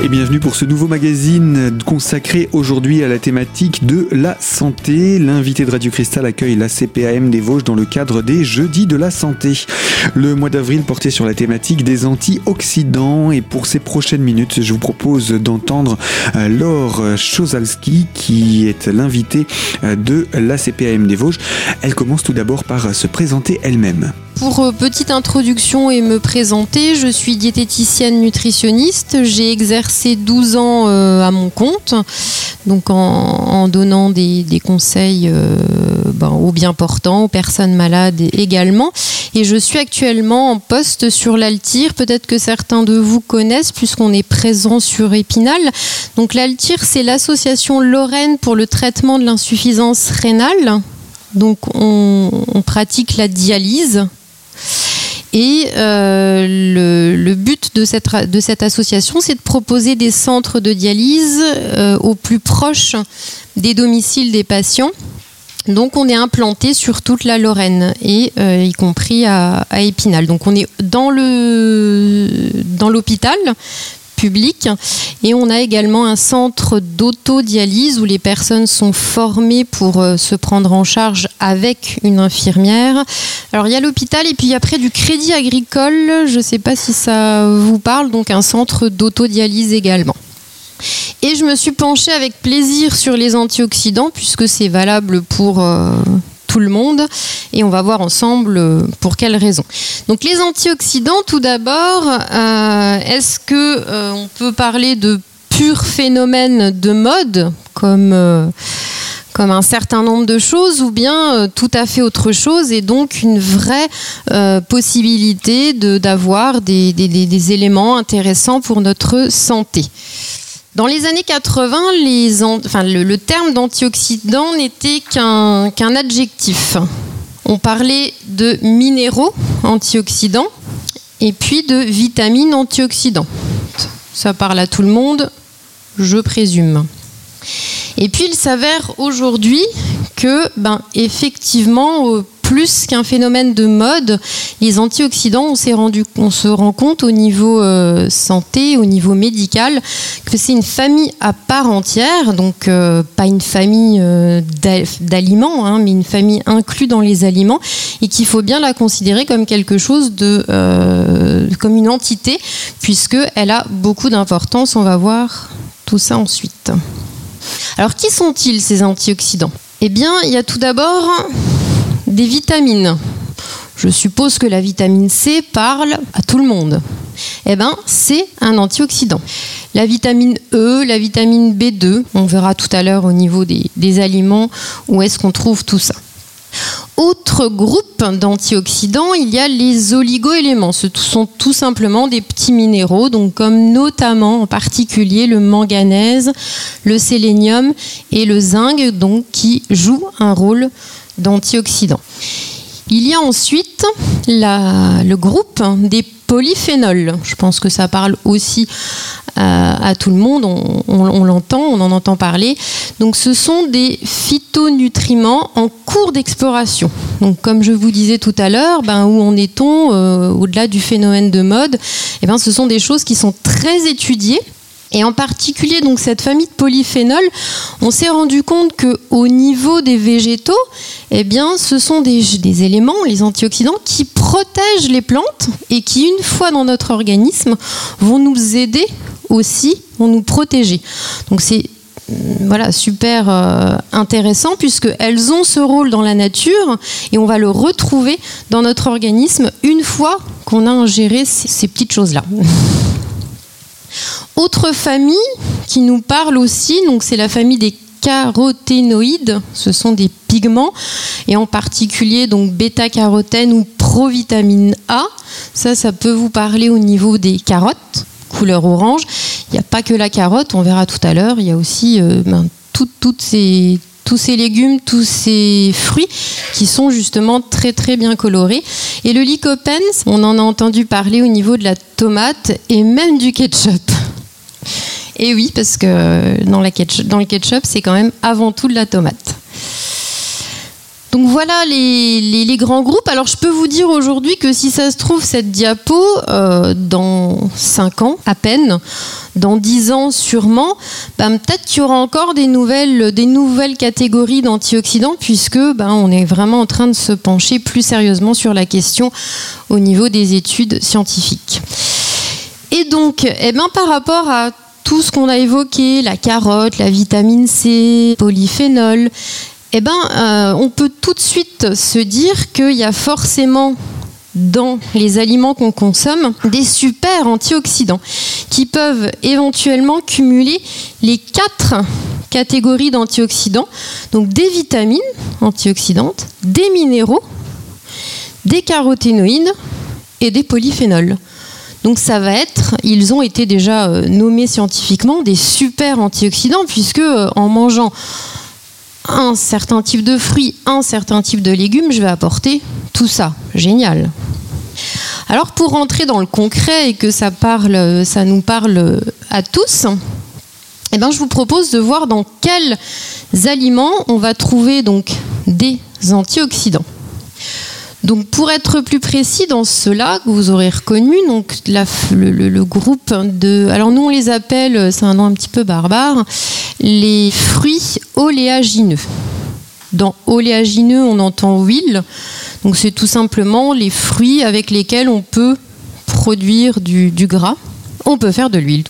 Et bienvenue pour ce nouveau magazine consacré aujourd'hui à la thématique de la santé. L'invité de Radio Cristal accueille la CPAM des Vosges dans le cadre des Jeudis de la santé. Le mois d'avril portait sur la thématique des antioxydants et pour ces prochaines minutes, je vous propose d'entendre euh, Laure Chosalski qui est l'invitée euh, de la CPAM des Vosges. Elle commence tout d'abord par se présenter elle-même. Pour euh, petite introduction et me présenter, je suis diététicienne nutritionniste. J'ai exercé 12 ans euh, à mon compte, donc en, donnant des, conseils euh, ben, aux bien portants, aux personnes malades également. Et je suis actuellement en poste sur l'Altir. Peut-être que certains de vous connaissent puisqu'on est présent sur Épinal. Donc l'Altir, c'est l'association Lorraine pour le traitement de l'insuffisance rénale. Donc on, pratique la dialyse et euh, le, but de cette, association, c'est de proposer des centres de dialyse euh, au plus proche des domiciles des patients. Donc on est implanté sur toute la Lorraine et euh, y compris à, Épinal. Donc on est dans l'hôpital public. Et on a également un centre d'autodialyse où les personnes sont formées pour euh, se prendre en charge avec une infirmière. Alors il y a l'hôpital et puis après du crédit agricole, je ne sais pas si ça vous parle, donc un centre d'autodialyse également. Et je me suis penchée avec plaisir sur les antioxydants puisque c'est valable pour... Euh, tout le monde et on va voir ensemble euh, pour quelles raisons. Donc les antioxydants, tout d'abord, euh, est-ce que euh, on peut parler de pur phénomène de mode comme comme un certain nombre de choses ou bien tout à fait autre chose et donc une vraie possibilité d'avoir des, des, éléments intéressants pour notre santé? Dans les années 80, le, terme d'antioxydant n'était qu'un adjectif. On parlait de minéraux antioxydants et puis de vitamines antioxydants. Ça parle à tout le monde, je présume. Et puis il s'avère aujourd'hui que, ben, effectivement, plus qu'un phénomène de mode, les antioxydants, on, s'est rendu, on se rend compte au niveau euh, santé, au niveau médical, que c'est une famille à part entière, donc euh, pas une famille euh, d'aliments, hein, mais une famille inclue dans les aliments, et qu'il faut bien la considérer comme quelque chose de, comme une entité, puisqu'elle a beaucoup d'importance. On va voir tout ça ensuite. Alors, qui sont-ils ces antioxydants? Eh bien, il y a tout d'abord vitamines. Je suppose que la vitamine C parle à tout le monde. Eh bien, c'est un antioxydant. La vitamine E, la vitamine B2, on verra tout à l'heure au niveau des, des aliments où est-ce qu'on trouve tout ça. Autre groupe d'antioxydants, il y a les oligoéléments. Ce sont tout simplement des petits minéraux, donc comme notamment en particulier le manganèse, le sélénium et le zinc, donc qui jouent un rôle d'antioxydants. Il y a ensuite le groupe des polyphénols. Je pense que ça parle aussi euh, à, tout le monde, on, l'entend, on en entend parler. Donc ce sont des phytonutriments en cours d'exploration. Donc comme je vous disais tout à l'heure, ben, où en est-on euh, au-delà du phénomène de mode? Eh ben, Ce sont des choses qui sont très étudiées et en particulier, donc cette famille de polyphénols, on s'est rendu compte que au niveau des végétaux, eh bien, ce sont des, éléments, les antioxydants, qui protègent les plantes et qui, une fois dans notre organisme, vont nous aider aussi, vont nous protéger. Donc c'est voilà, super euh, intéressant puisqu'elles ont ce rôle dans la nature et on va le retrouver dans notre organisme une fois qu'on a ingéré ces petites choses-là. Autre famille qui nous parle aussi, donc c'est la famille des caroténoïdes, ce sont des pigments et en particulier donc bêta-carotène ou provitamine A. Ça, ça peut vous parler au niveau des carottes, couleur orange. Il n'y a pas que la carotte, on verra tout à l'heure. Il y a aussi euh, ben, toutes ces, tous ces légumes, tous ces fruits qui sont justement très très bien colorés. Et le lycopène, on en a entendu parler au niveau de la tomate et même du ketchup. Et oui, parce que dans, le ketchup, c'est quand même avant tout de la tomate. Donc voilà les, les, grands groupes. Alors je peux vous dire aujourd'hui que si ça se trouve, cette diapo, euh, dans 5 ans à peine, dans 10 ans sûrement, ben, peut-être qu'il y aura encore des nouvelles, des nouvelles catégories d'antioxydants, puisque ben, on est vraiment en train de se pencher plus sérieusement sur la question au niveau des études scientifiques. Et donc, eh ben, par rapport à tout ce qu'on a évoqué, la carotte, la vitamine C, polyphénol, eh ben, euh, on peut tout de suite se dire qu'il y a forcément dans les aliments qu'on consomme des super antioxydants qui peuvent éventuellement cumuler les quatre catégories d'antioxydants, donc des vitamines antioxydantes, des minéraux, des caroténoïdes et des polyphénols. Donc ça va être, ils ont été déjà euh, nommés scientifiquement des super antioxydants puisque euh, en mangeant un certain type de fruits, un certain type de légumes, je vais apporter tout ça. Génial. Alors pour rentrer dans le concret et que ça, parle, ça nous parle à tous, eh ben, je vous propose de voir dans quels aliments on va trouver donc des antioxydants. Donc pour être plus précis dans cela que vous aurez reconnu, donc le, groupe de, alors nous on les appelle, c'est un nom un petit peu barbare, les fruits oléagineux. Dans oléagineux, on entend huile. Donc c'est tout simplement les fruits avec lesquels on peut produire du, gras. On peut faire de l'huile.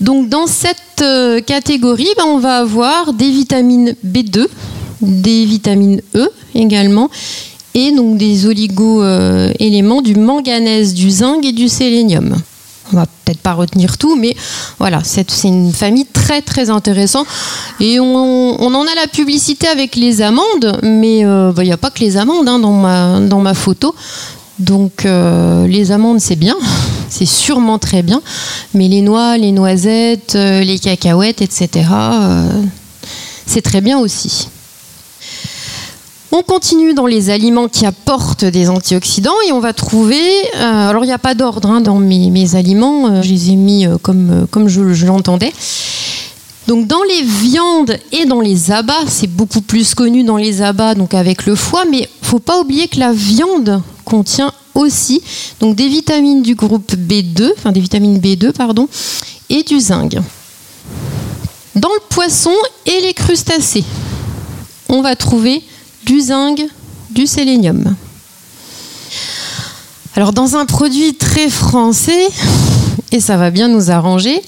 Donc dans cette euh, catégorie, ben, on va avoir des vitamines B2, des vitamines E également, et donc des oligo-éléments du manganèse, du zinc et du sélénium. On va peut-être pas retenir tout, mais voilà, c'est une famille très très intéressante. Et on, en a la publicité avec les amandes, mais euh, bah, il n'y a pas que les amandes hein, dans, ma, dans ma photo. Donc euh, les amandes c'est bien, c'est sûrement très bien, mais les noix, les noisettes, euh, les cacahuètes, etc., c'est très bien aussi. On continue dans les aliments qui apportent des antioxydants et on va trouver. Euh, alors il n'y a pas d'ordre hein, dans mes, aliments, euh, je les ai mis euh, comme, comme je, l'entendais. Donc dans les viandes et dans les abats, c'est beaucoup plus connu dans les abats, donc avec le foie, mais il faut pas oublier que la viande contient aussi donc des vitamines du groupe B2, enfin des vitamines B2 pardon, et du zinc. Dans le poisson et les crustacés, on va trouver du zinc, du sélénium. Alors dans un produit très français, et ça va bien nous arranger,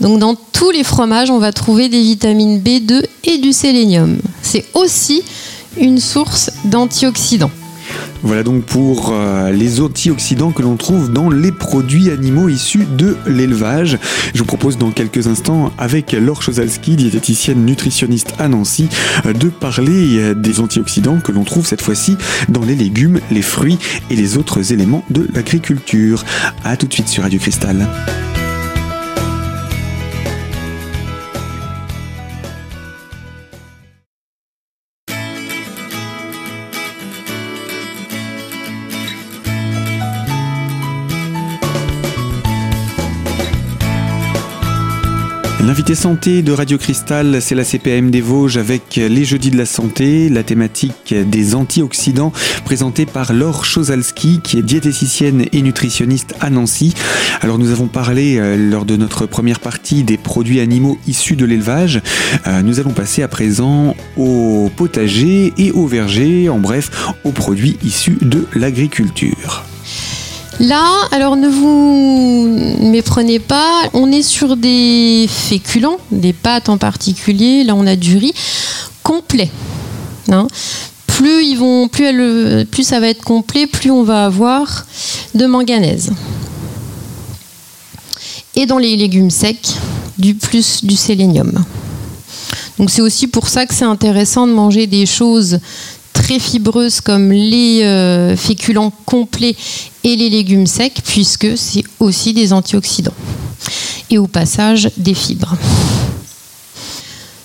donc dans tous les fromages, on va trouver des vitamines B2 et du sélénium. C'est aussi une source d'antioxydants. Voilà donc pour euh, les antioxydants que l'on trouve dans les produits animaux issus de l'élevage. Je vous propose dans quelques instants, avec Laure Chozalski, diététicienne nutritionniste à Nancy, euh, de parler euh, des antioxydants que l'on trouve cette fois-ci dans les légumes, les fruits et les autres éléments de l'agriculture. A tout de suite sur Radio Cristal. L'invité santé de Radio Cristal, c'est la CPM des Vosges avec les jeudis de la santé, la thématique des antioxydants présentée par Laure Chozalski qui est diététicienne et nutritionniste à Nancy. Alors nous avons parlé euh, lors de notre première partie des produits animaux issus de l'élevage. Euh, nous allons passer à présent au potager et au verger, en bref aux produits issus de l'agriculture. Là, alors ne vous méprenez pas, on est sur des féculents, des pâtes en particulier. Là, on a du riz complet. Hein. plus ils vont, plus, ça va être complet, plus on va avoir de manganèse. Et dans les légumes secs, du plus du sélénium. Donc c'est aussi pour ça que c'est intéressant de manger des choses très fibreuses comme les euh, féculents complets et les légumes secs, puisque c'est aussi des antioxydants. Et au passage, des fibres.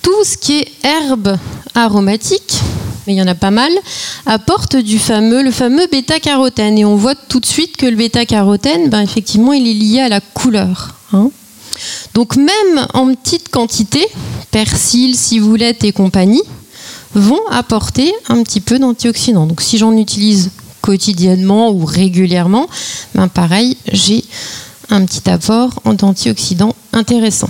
Tout ce qui est herbes aromatiques, mais il y en a pas mal, apporte du fameux, le fameux bêta-carotène. Et on voit tout de suite que le bêta-carotène, ben, effectivement, il est lié à la couleur. Hein. Donc même en petite quantité, persil, ciboulette et compagnie, vont apporter un petit peu d'antioxydants. Donc si j'en utilise quotidiennement ou régulièrement, ben pareil, j'ai un petit apport d'antioxydants intéressant.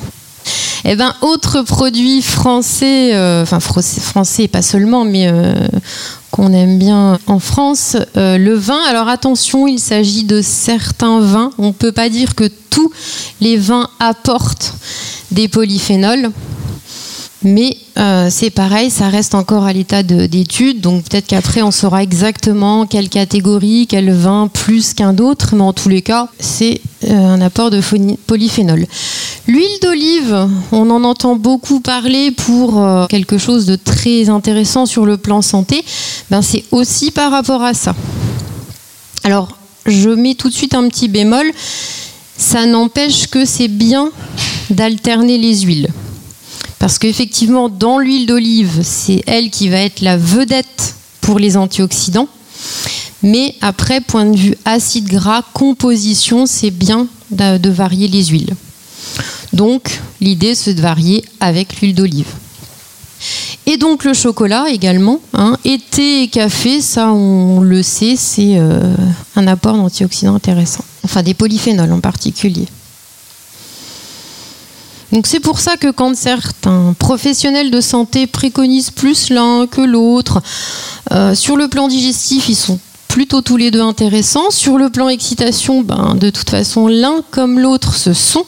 Et eh ben, autre produit français, euh, enfin français pas seulement, mais euh, qu'on aime bien en France, euh, le vin. Alors attention, il s'agit de certains vins. On ne peut pas dire que tous les vins apportent des polyphénols. Mais euh, c'est pareil, ça reste encore à l'état d'étude, donc peut-être qu'après on saura exactement quelle catégorie, quel vin plus qu'un autre, mais en tous les cas, c'est euh, un apport de polyphénol. L'huile d'olive, on en entend beaucoup parler pour euh, quelque chose de très intéressant sur le plan santé, ben c'est aussi par rapport à ça. Alors, je mets tout de suite un petit bémol, ça n'empêche que c'est bien d'alterner les huiles. Parce qu'effectivement, dans l'huile d'olive, c'est elle qui va être la vedette pour les antioxydants. Mais après, point de vue acide gras, composition, c'est bien de varier les huiles. Donc, l'idée, c'est de varier avec l'huile d'olive. Et donc le chocolat également. Hein. Été et café, ça on le sait, c'est euh, un apport d'antioxydants intéressant. Enfin des polyphénols en particulier. Donc c'est pour ça que quand certains professionnels de santé préconisent plus l'un que l'autre, euh, sur le plan digestif, ils sont plutôt tous les deux intéressants. Sur le plan excitation, ben, de toute façon, l'un comme l'autre, ce sont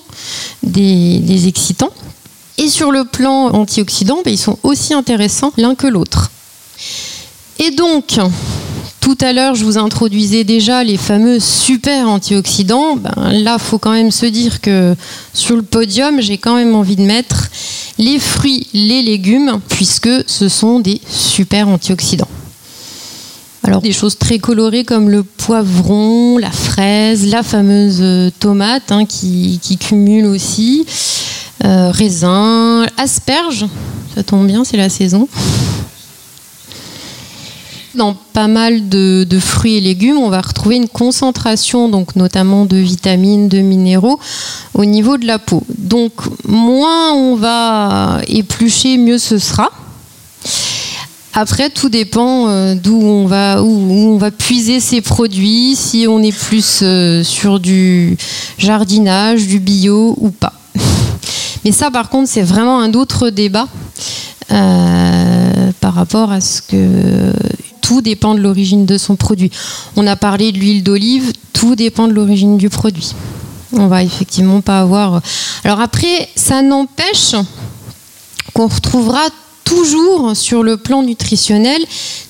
des, excitants. Et sur le plan antioxydant, ben, ils sont aussi intéressants l'un que l'autre. Et donc, tout à l'heure, je vous introduisais déjà les fameux super antioxydants. Ben, là, faut quand même se dire que sur le podium, j'ai quand même envie de mettre les fruits, les légumes, puisque ce sont des super antioxydants. Alors des choses très colorées comme le poivron, la fraise, la fameuse euh, tomate hein, qui, cumule aussi, euh, raisin, asperges, ça tombe bien, c'est la saison. Dans pas mal de, fruits et légumes, on va retrouver une concentration, donc notamment de vitamines, de minéraux, au niveau de la peau. Donc moins on va éplucher, mieux ce sera. Après, tout dépend euh, d'où on va où, on va puiser ces produits, si on est plus euh, sur du jardinage, du bio ou pas. Mais ça, par contre, c'est vraiment un autre débat euh, par rapport à ce que tout dépend de l'origine de son produit. On a parlé de l'huile d'olive, tout dépend de l'origine du produit. On va effectivement pas avoir. Alors après, ça n'empêche qu'on retrouvera toujours sur le plan nutritionnel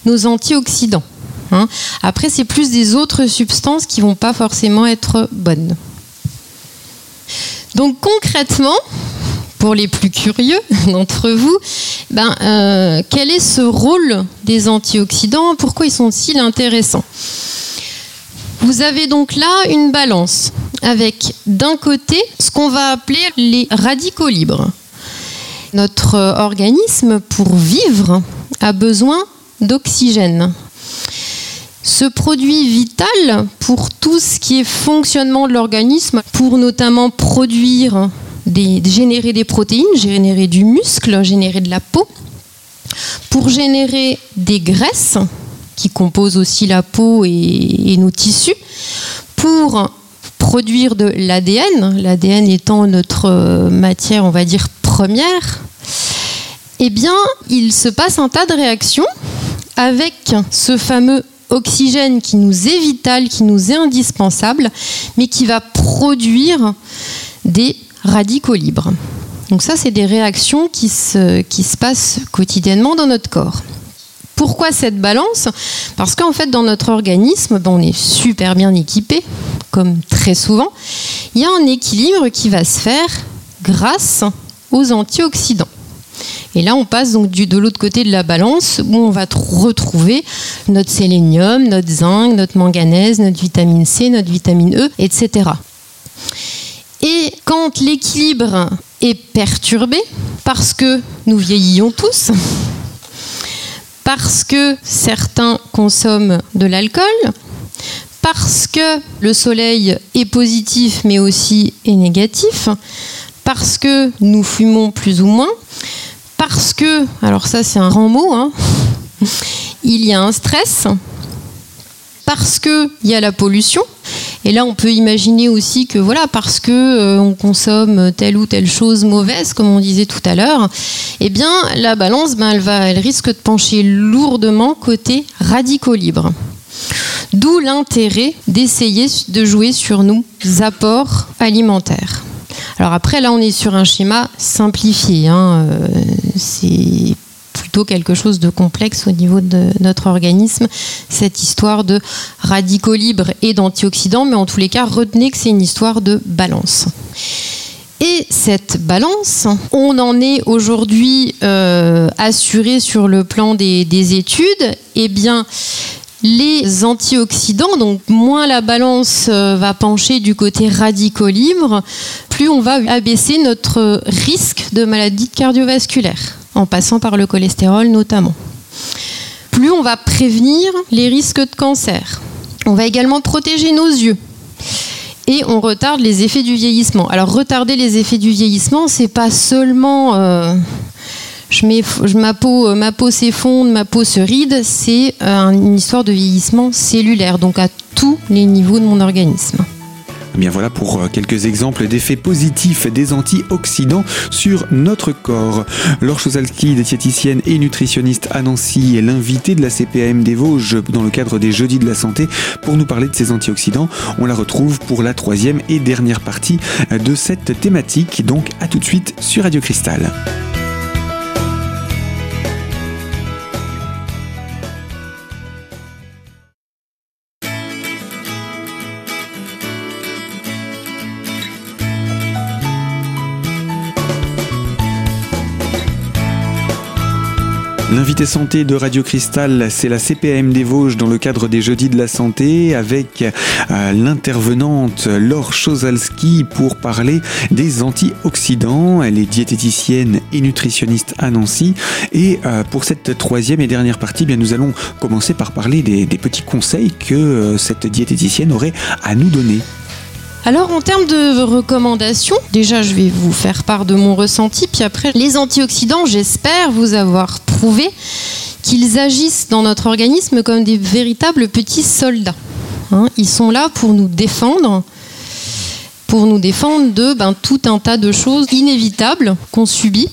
nos antioxydants. Hein. Après, c'est plus des autres substances qui vont pas forcément être bonnes. Donc concrètement, pour les plus curieux d'entre vous, ben, euh, quel est ce rôle des antioxydants? Pourquoi ils sont-ils intéressants? Vous avez donc là une balance avec d'un côté ce qu'on va appeler les radicaux libres. Notre organisme, pour vivre, a besoin d'oxygène. Ce produit vital pour tout ce qui est fonctionnement de l'organisme, pour notamment produire générer des protéines, générer du muscle, générer de la peau, pour générer des graisses qui composent aussi la peau et, nos tissus, pour produire de l'ADN, l'ADN étant notre matière, on va dire, première, eh bien, il se passe un tas de réactions avec ce fameux oxygène qui nous est vital, qui nous est indispensable, mais qui va produire des radicaux libres. Donc ça, c'est des réactions qui se, passent quotidiennement dans notre corps. Pourquoi cette balance? Parce qu'en fait, dans notre organisme, on est super bien équipé, comme très souvent. Il y a un équilibre qui va se faire grâce aux antioxydants. Et là, on passe donc de l'autre côté de la balance où on va retrouver notre sélénium, notre zinc, notre manganèse, notre vitamine C, notre vitamine E, etc. Et quand l'équilibre est perturbé, parce que nous vieillissons tous, parce que certains consomment de l'alcool, parce que le soleil est positif mais aussi est négatif, parce que nous fumons plus ou moins, parce que, alors ça c'est un grand mot, hein, il y a un stress, parce qu'il y a la pollution. Et là, on peut imaginer aussi que voilà, parce que euh, on consomme telle ou telle chose mauvaise, comme on disait tout à l'heure, eh bien, la balance, ben, elle va, elle risque de pencher lourdement côté radicaux libres. D'où l'intérêt d'essayer de jouer sur nos apports alimentaires. Alors après, là, on est sur un schéma simplifié. Hein, euh, quelque chose de complexe au niveau de notre organisme, cette histoire de radicaux libres et d'antioxydants, mais en tous les cas, retenez que c'est une histoire de balance. Et cette balance, on en est aujourd'hui euh, assuré sur le plan des, des études. Eh bien, les antioxydants, donc moins la balance euh, va pencher du côté radicaux libre, plus on va abaisser notre risque de maladie cardiovasculaire, en passant par le cholestérol notamment. Plus on va prévenir les risques de cancer. On va également protéger nos yeux. Et on retarde les effets du vieillissement. Alors retarder les effets du vieillissement, c'est pas seulement euh, je mets, ma peau, euh, ma peau s'effondre, ma peau se ride, c'est euh, une histoire de vieillissement cellulaire, donc à tous les niveaux de mon organisme. Eh bien voilà pour euh, quelques exemples d'effets positifs des antioxydants sur notre corps. Laure Chosalski, diététicienne et nutritionniste à Nancy, est l'invitée de la CPAM des Vosges dans le cadre des Jeudis de la Santé pour nous parler de ces antioxydants. On la retrouve pour la troisième et dernière partie de cette thématique. Donc à tout de suite sur Radio Cristal. L'invité santé de Radio Cristal, c'est la CPM des Vosges dans le cadre des Jeudis de la Santé avec euh, l'intervenante Laure Chosalski pour parler des antioxydants. Elle est diététicienne et nutritionniste à Nancy. Et euh, pour cette troisième et dernière partie, bien, nous allons commencer par parler des, des petits conseils que euh, cette diététicienne aurait à nous donner. Alors en termes de recommandations, déjà je vais vous faire part de mon ressenti, puis après les antioxydants, j'espère vous avoir prouvé qu'ils agissent dans notre organisme comme des véritables petits soldats. Hein. ils sont là pour nous défendre, pour nous défendre de ben, tout un tas de choses inévitables qu'on subit.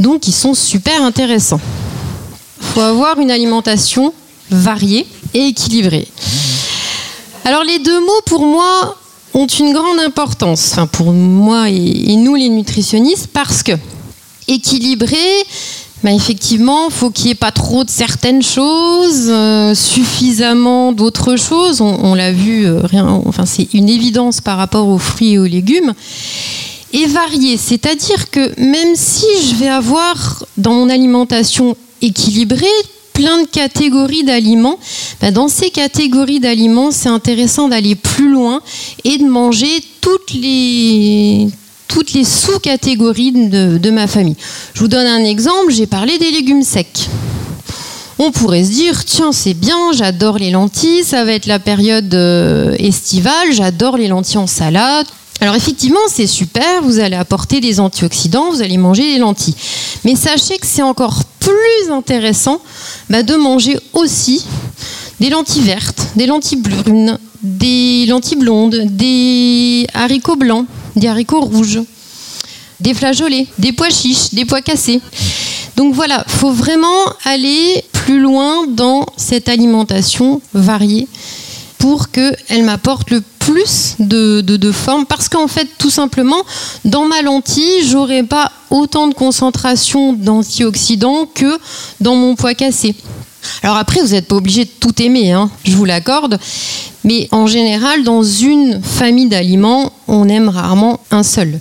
Donc ils sont super intéressants. Il faut avoir une alimentation variée et équilibrée. Alors les deux mots pour moi ont une grande importance, pour moi et, nous les nutritionnistes, parce que équilibré, bah effectivement, faut qu'il n'y ait pas trop de certaines choses, euh, suffisamment d'autres choses. On, l'a vu, euh, rien, enfin c'est une évidence par rapport aux fruits et aux légumes. Et varié, c'est-à-dire que même si je vais avoir dans mon alimentation équilibrée plein de catégories d'aliments. Ben, dans ces catégories d'aliments, c'est intéressant d'aller plus loin et de manger toutes les sous-catégories de, ma famille. Je vous donne un exemple, j'ai parlé des légumes secs. On pourrait se dire, tiens, c'est bien, j'adore les lentilles, ça va être la période euh, estivale, j'adore les lentilles en salade. Alors effectivement, c'est super, vous allez apporter des antioxydants, vous allez manger des lentilles. Mais sachez que c'est encore plus intéressant bah, de manger aussi des lentilles vertes, des lentilles brunes, des lentilles blondes, des haricots blancs, des haricots rouges, des flageolets, des pois chiches, des pois cassés. Donc voilà, faut vraiment aller plus loin dans cette alimentation variée pour qu'elle m'apporte le plus de, formes parce qu'en fait tout simplement dans ma lentille j'aurais pas autant de concentration d'antioxydants que dans mon pois cassé. Alors après vous n'êtes pas obligé de tout aimer, hein, je vous l'accorde, mais en général dans une famille d'aliments on aime rarement un seul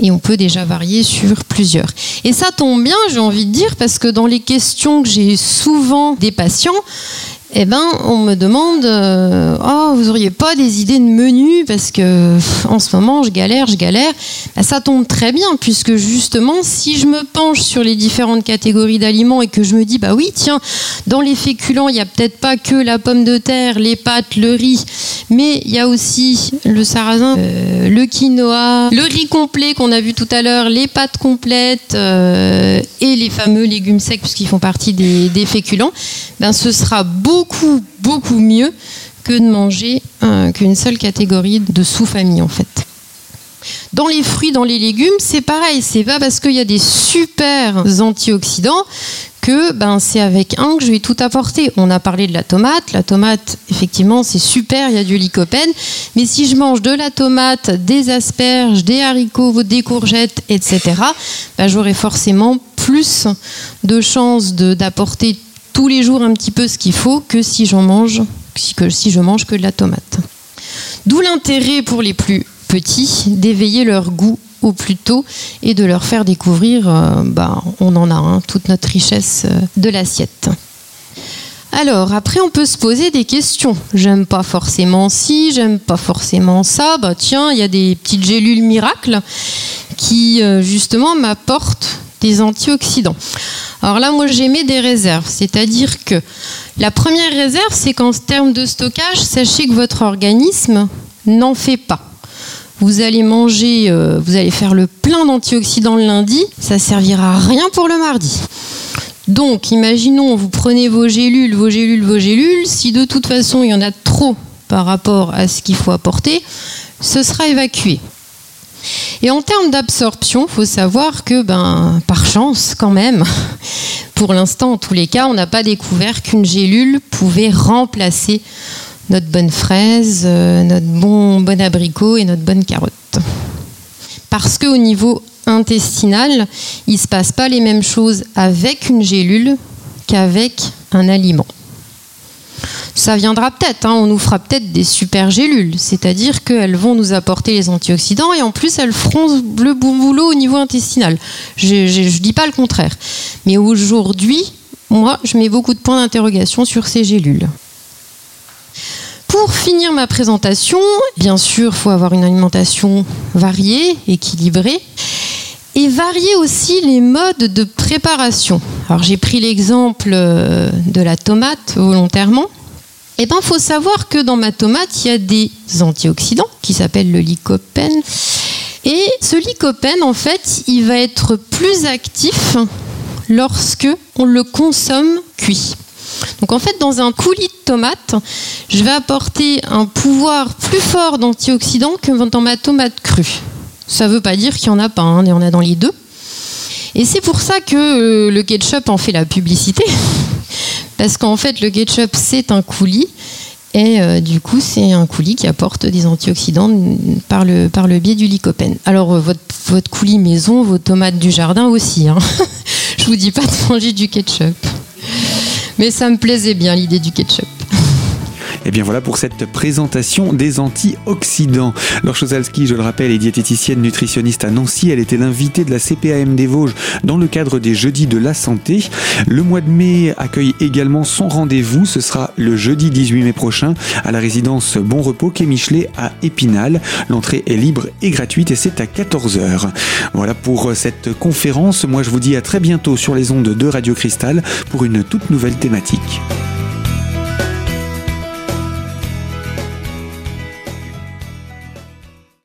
et on peut déjà varier sur plusieurs. Et ça tombe bien, j'ai envie de dire, parce que dans les questions que j'ai souvent des patients, eh ben, on me demande euh, Oh, vous auriez pas des idées de menu? Parce que en ce moment, je galère, je galère. Ben, ça tombe très bien, puisque justement, si je me penche sur les différentes catégories d'aliments et que je me dis Bah oui, tiens, dans les féculents, il n'y a peut-être pas que la pomme de terre, les pâtes, le riz, mais il y a aussi le sarrasin, euh, le quinoa, le riz complet qu'on a vu tout à l'heure, les pâtes complètes euh, et les fameux légumes secs, puisqu'ils font partie des, des féculents. Ben, ce sera beau beaucoup, beaucoup mieux que de manger euh, qu'une seule catégorie de sous-famille en fait. Dans les fruits, dans les légumes, c'est pareil. C'est pas parce qu'il y a des super antioxydants que ben, c'est avec un que je vais tout apporter. On a parlé de la tomate. La tomate, effectivement, c'est super, il y a du lycopène. Mais si je mange de la tomate, des asperges, des haricots, des courgettes, etc., ben, j'aurai forcément plus de chances d'apporter tous les jours un petit peu ce qu'il faut que si j'en mange, que si je mange que de la tomate. D'où l'intérêt pour les plus petits d'éveiller leur goût au plus tôt et de leur faire découvrir, euh, bah, on en a hein, toute notre richesse euh, de l'assiette. Alors, après, on peut se poser des questions. J'aime pas forcément ci, j'aime pas forcément ça. Bah, tiens, il y a des petites gélules miracles qui, euh, justement, m'apportent des antioxydants. Alors là, moi, j'émets des réserves. C'est-à-dire que la première réserve, c'est qu'en termes de stockage, sachez que votre organisme n'en fait pas. Vous allez manger, euh, vous allez faire le plein d'antioxydants le lundi, ça servira à rien pour le mardi. Donc, imaginons, vous prenez vos gélules, vos gélules, vos gélules. Si de toute façon il y en a trop par rapport à ce qu'il faut apporter, ce sera évacué. Et en termes d'absorption, il faut savoir que, ben, par chance, quand même, pour l'instant, en tous les cas, on n'a pas découvert qu'une gélule pouvait remplacer notre bonne fraise, euh, notre bon, bon abricot et notre bonne carotte. Parce qu'au niveau intestinal, il ne se passe pas les mêmes choses avec une gélule qu'avec un aliment. Ça viendra peut-être, hein, on nous fera peut-être des super gélules, c'est-à-dire qu'elles vont nous apporter les antioxydants et en plus elles feront le bon boulot au niveau intestinal. Je ne dis pas le contraire. Mais aujourd'hui, moi, je mets beaucoup de points d'interrogation sur ces gélules. Pour finir ma présentation, bien sûr, il faut avoir une alimentation variée, équilibrée et varier aussi les modes de préparation. Alors j'ai pris l'exemple euh, de la tomate volontairement. Eh ben, faut savoir que dans ma tomate, il y a des antioxydants qui s'appellent le lycopène. Et ce lycopène, en fait, il va être plus actif lorsque on le consomme cuit. Donc en fait, dans un coulis de tomate, je vais apporter un pouvoir plus fort d'antioxydants que dans ma tomate crue. Ça ne veut pas dire qu'il n'y en a pas, hein, il y en a dans les deux. Et c'est pour ça que euh, le ketchup en fait la publicité. Parce qu'en fait, le ketchup, c'est un coulis. Et euh, du coup, c'est un coulis qui apporte des antioxydants par le, biais du lycopène. Alors, euh, votre, votre coulis maison, vos tomates du jardin aussi. Hein. Je vous dis pas de manger du ketchup. Mais ça me plaisait bien l'idée du ketchup. Et eh bien voilà pour cette présentation des antioxydants. Laure Chosalski, je le rappelle, est diététicienne nutritionniste à Nancy. Elle était l'invitée de la CPAM des Vosges dans le cadre des Jeudis de la Santé. Le mois de mai accueille également son rendez-vous. Ce sera le jeudi 18 mai prochain à la résidence Bon Repos quai Michelet à Épinal. L'entrée est libre et gratuite et c'est à 14h. Voilà pour cette conférence. Moi je vous dis à très bientôt sur les ondes de Radio Cristal pour une toute nouvelle thématique.